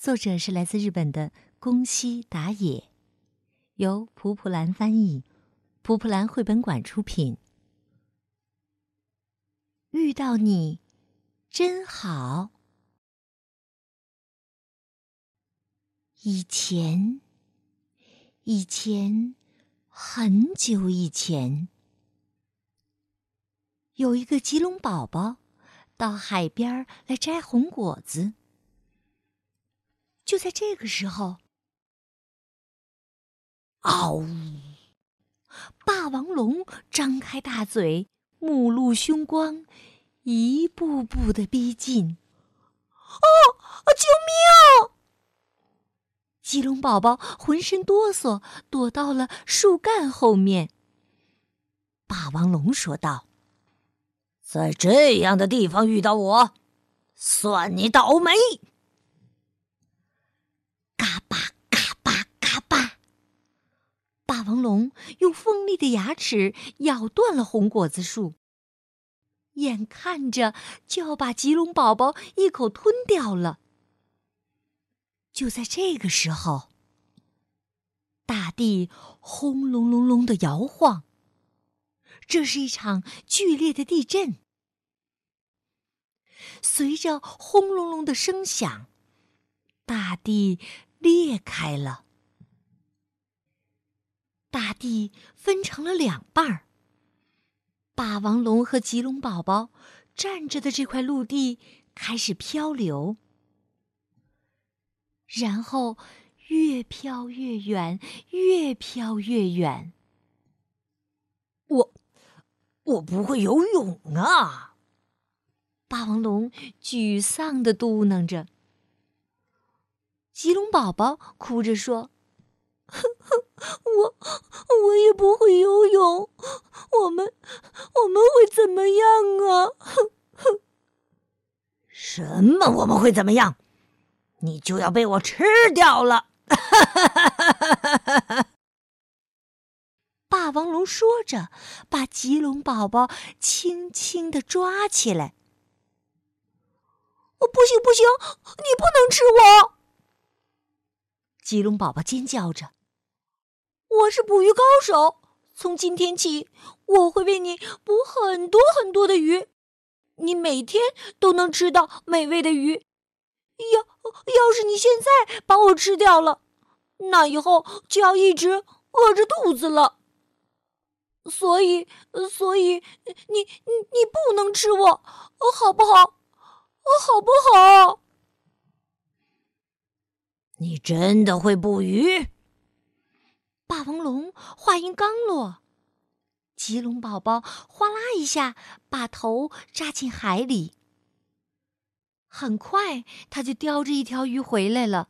作者是来自日本的宫西达也，由蒲蒲兰翻译，蒲蒲兰绘本馆出品。遇到你，真好。以前，以前，很久以前，有一个吉隆宝宝到海边来摘红果子。就在这个时候，嗷呜！霸王龙张开大嘴，目露凶光，一步步的逼近。哦，救命！棘龙宝宝浑身哆嗦，躲到了树干后面。霸王龙说道：“在这样的地方遇到我，算你倒霉。”嘎巴嘎巴嘎巴霸王龙用锋利的牙齿咬断了红果子树，眼看着就要把棘龙宝宝一口吞掉了。就在这个时候，大地轰隆隆隆的摇晃，这是一场剧烈的地震。随着轰隆隆的声响，大地裂开了。大地分成了两半儿。霸王龙和棘龙宝宝站着的这块陆地开始漂流，然后越飘越远，越飘越远。我，我不会游泳啊！霸王龙沮丧的嘟囔着。棘龙宝宝哭着说。哼哼，我我也不会游泳，我们我们会怎么样啊？哼哼，什么我们会怎么样？你就要被我吃掉了！霸王龙说着，把棘龙宝宝轻轻的抓起来。哦，不行不行，你不能吃我！棘龙宝宝尖叫着。我是捕鱼高手，从今天起，我会为你捕很多很多的鱼，你每天都能吃到美味的鱼。要要是你现在把我吃掉了，那以后就要一直饿着肚子了。所以，所以你你你不能吃我，好不好？好不好？你真的会捕鱼？霸王龙话音刚落，棘龙宝宝哗啦一下把头扎进海里。很快，他就叼着一条鱼回来了。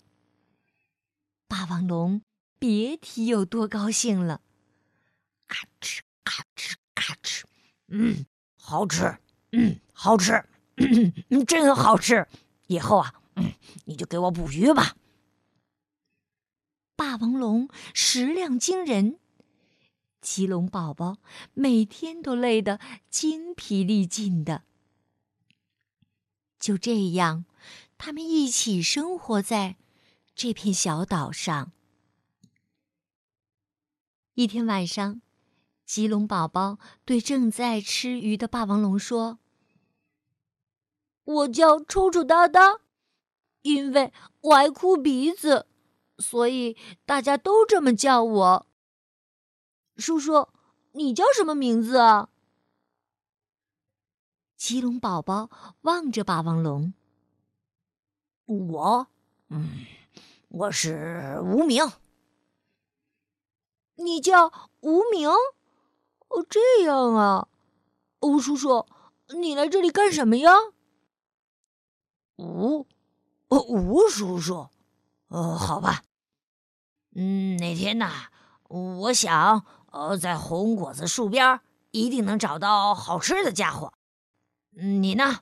霸王龙别提有多高兴了，咔哧咔哧咔哧，嗯，好吃，嗯，好吃，嗯，真好吃。以后啊，嗯，你就给我捕鱼吧。霸王龙食量惊人，棘龙宝宝每天都累得精疲力尽的。就这样，他们一起生活在这片小岛上。一天晚上，棘龙宝宝对正在吃鱼的霸王龙说：“我叫抽抽哒哒，因为我爱哭鼻子。”所以大家都这么叫我。叔叔，你叫什么名字啊？棘龙宝宝望着霸王龙。我，嗯，我是无名。你叫无名？哦，这样啊。吴叔叔，你来这里干什么呀？吴，吴叔叔。哦，好吧。嗯，那天呐，我想，呃，在红果子树边一定能找到好吃的家伙。你呢，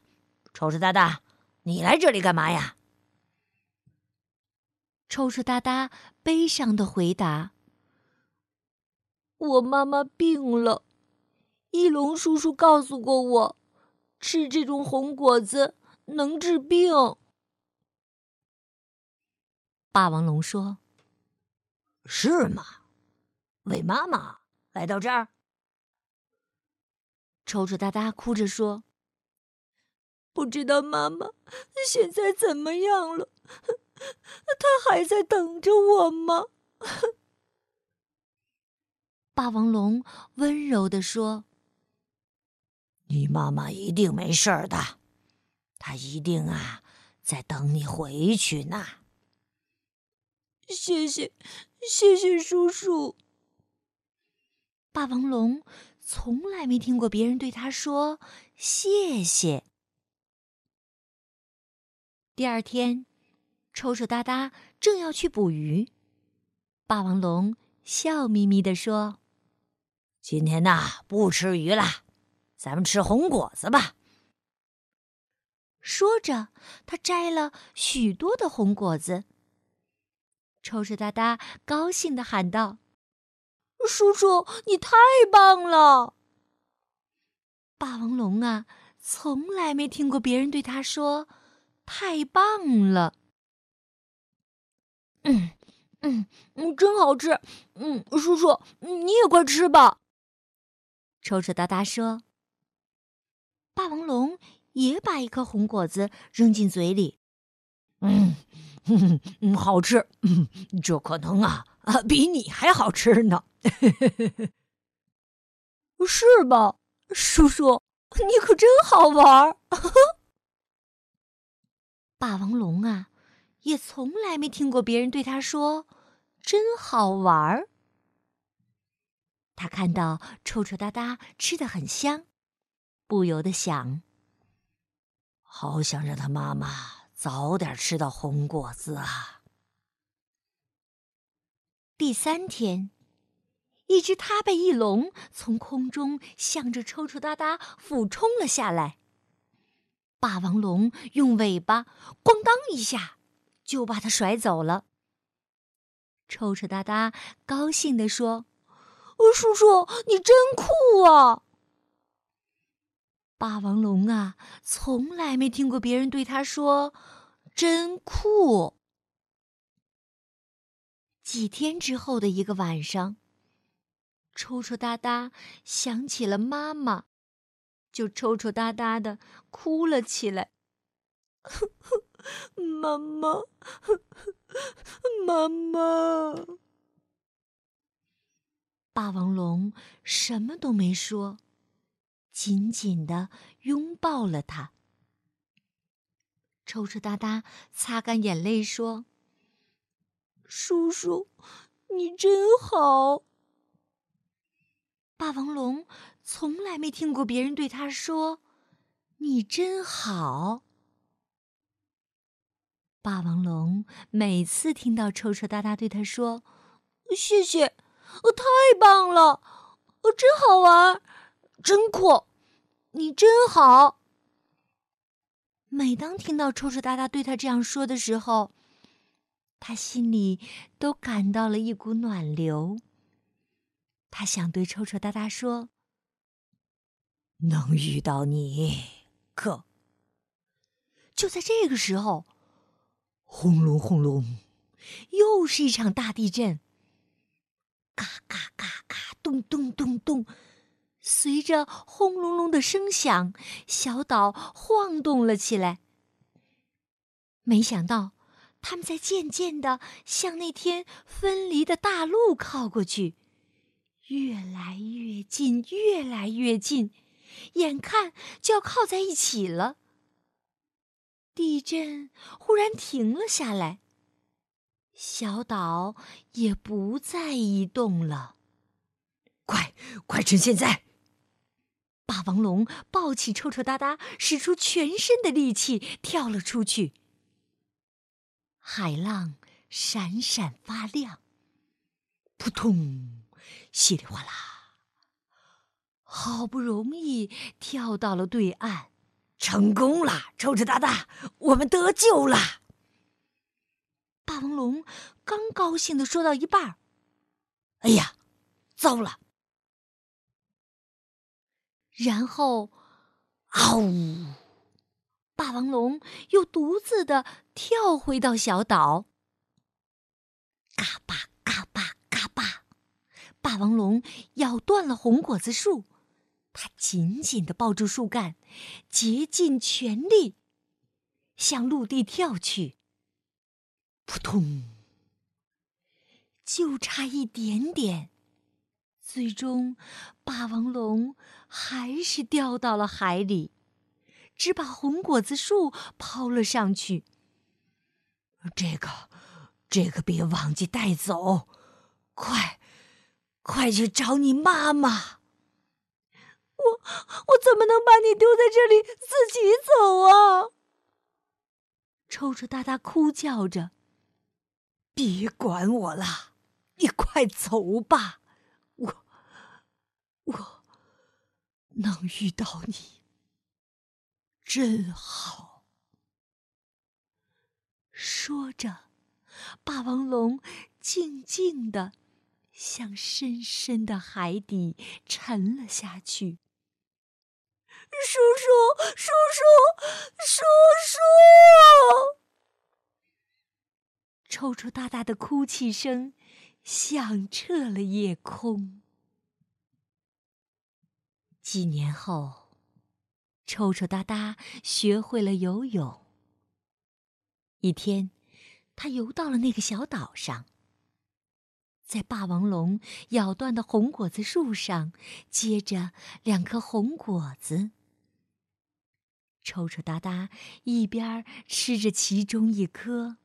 臭臭哒哒，你来这里干嘛呀？臭臭哒哒悲伤的回答：“我妈妈病了，翼龙叔叔告诉过我，吃这种红果子能治病。”霸王龙说。是吗？为妈妈来到这儿。抽抽哒哒哭着说：“不知道妈妈现在怎么样了？她还在等着我吗？” 霸王龙温柔地说：“你妈妈一定没事的，她一定啊在等你回去呢。”谢谢。谢谢叔叔。霸王龙从来没听过别人对他说谢谢。第二天，抽抽搭搭正要去捕鱼，霸王龙笑眯眯地说：“今天呐，不吃鱼了，咱们吃红果子吧。”说着，他摘了许多的红果子。抽抽哒哒高兴的喊道：“叔叔，你太棒了！”霸王龙啊，从来没听过别人对他说“太棒了”。嗯嗯嗯，真好吃！嗯，叔叔，你也快吃吧。抽抽哒哒说。霸王龙也把一颗红果子扔进嘴里。嗯。嗯，好吃，这可能啊啊，比你还好吃呢，是吧，叔叔？你可真好玩儿。霸王龙啊，也从来没听过别人对他说“真好玩儿”。他看到臭臭哒哒吃的很香，不由得想：好想让他妈妈。早点吃到红果子啊！第三天，一只他背翼龙从空中向着抽抽搭搭俯冲了下来。霸王龙用尾巴“咣当”一下，就把它甩走了。抽抽搭搭高兴地说：“叔叔，你真酷啊！”霸王龙啊，从来没听过别人对他说“真酷”。几天之后的一个晚上，抽抽搭搭想起了妈妈，就抽抽搭搭的哭了起来。妈妈，妈妈！霸王龙什么都没说。紧紧的拥抱了他，抽抽搭搭擦干眼泪说：“叔叔，你真好。”霸王龙从来没听过别人对他说：“你真好。”霸王龙每次听到抽抽搭搭对他说：“谢谢，我太棒了，我真好玩，真酷。”你真好。每当听到抽抽搭搭对他这样说的时候，他心里都感到了一股暖流。他想对抽抽搭搭说：“能遇到你，可……”就在这个时候，轰隆轰隆，又是一场大地震。嘎嘎嘎嘎，咚咚咚咚。随着轰隆隆的声响，小岛晃动了起来。没想到，他们在渐渐的向那天分离的大陆靠过去，越来越近，越来越近，眼看就要靠在一起了。地震忽然停了下来，小岛也不再移动了。快，快趁现在！霸王龙抱起臭臭哒哒，使出全身的力气跳了出去。海浪闪闪发亮。扑通，稀里哗啦，好不容易跳到了对岸，成功了！臭臭哒哒，我们得救了！霸王龙刚高兴的说到一半哎呀，糟了！然后，嗷呜！霸王龙又独自的跳回到小岛。嘎巴嘎巴嘎巴，霸王龙咬断了红果子树，它紧紧的抱住树干，竭尽全力向陆地跳去。扑通！就差一点点，最终霸王龙还是掉到了海里。只把红果子树抛了上去。这个，这个别忘记带走，快，快去找你妈妈。我，我怎么能把你丢在这里自己走啊？抽抽搭搭哭叫着。别管我了，你快走吧。我，能遇到你。真好。说着，霸王龙静静的向深深的海底沉了下去。叔叔，叔叔，叔叔！抽抽搭搭的哭泣声响彻了夜空。几年后。抽抽搭搭学会了游泳。一天，他游到了那个小岛上，在霸王龙咬断的红果子树上结着两颗红果子。抽抽搭搭一边吃着其中一颗，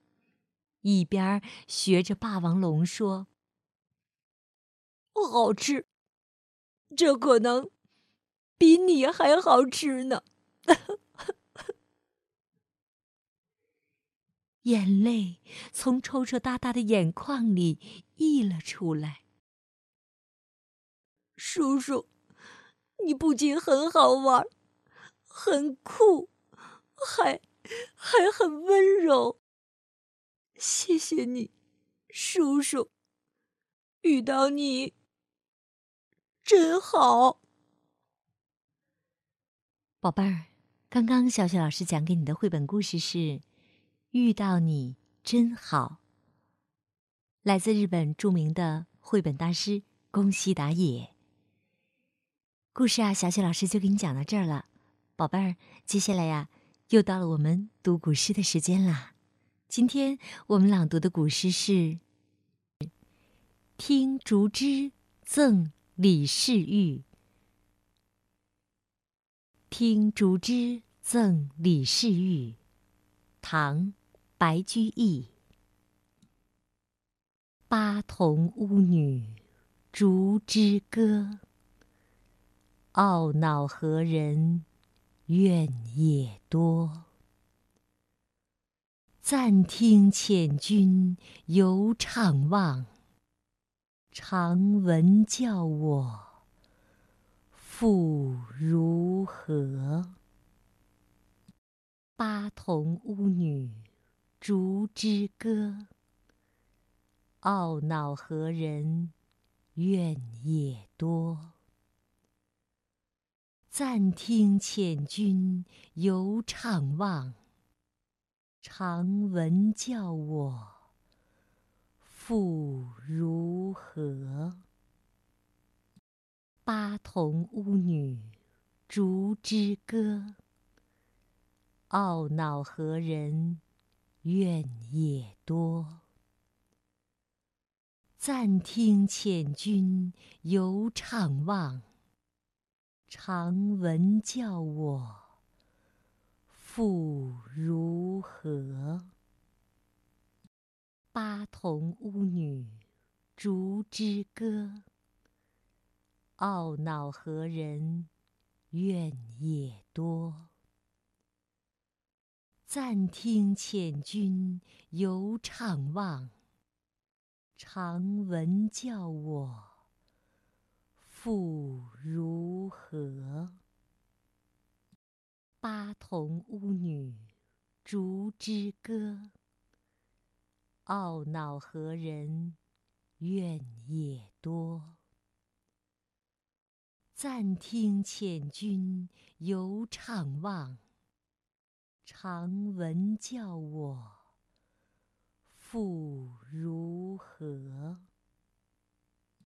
一边学着霸王龙说：“好吃，这可能。”比你还好吃呢！眼泪从抽抽搭搭的眼眶里溢了出来。叔叔，你不仅很好玩，很酷，还还很温柔。谢谢你，叔叔，遇到你真好。宝贝儿，刚刚小雪老师讲给你的绘本故事是《遇到你真好》，来自日本著名的绘本大师宫西达也。故事啊，小雪老师就给你讲到这儿了。宝贝儿，接下来呀，又到了我们读古诗的时间啦。今天我们朗读的古诗是《听竹枝赠李世玉》。听竹枝赠李世玉，唐·白居易。巴童巫女竹枝歌，懊恼何人怨也多。暂听遣君犹怅望，常闻教我。复如何？巴童巫女竹枝歌，懊恼何人怨也多。暂听遣君犹怅望，常闻教我复如何？巴童巫女竹枝歌，懊恼何人怨也多。暂听遣君犹怅望，常闻教我复如何？巴童巫女竹枝歌。懊恼何人怨也多。暂听遣君犹怅望，长闻教我复如何？巴童巫女竹之歌，懊恼何人怨也多？暂听遣君犹怅望，常闻教我复如何？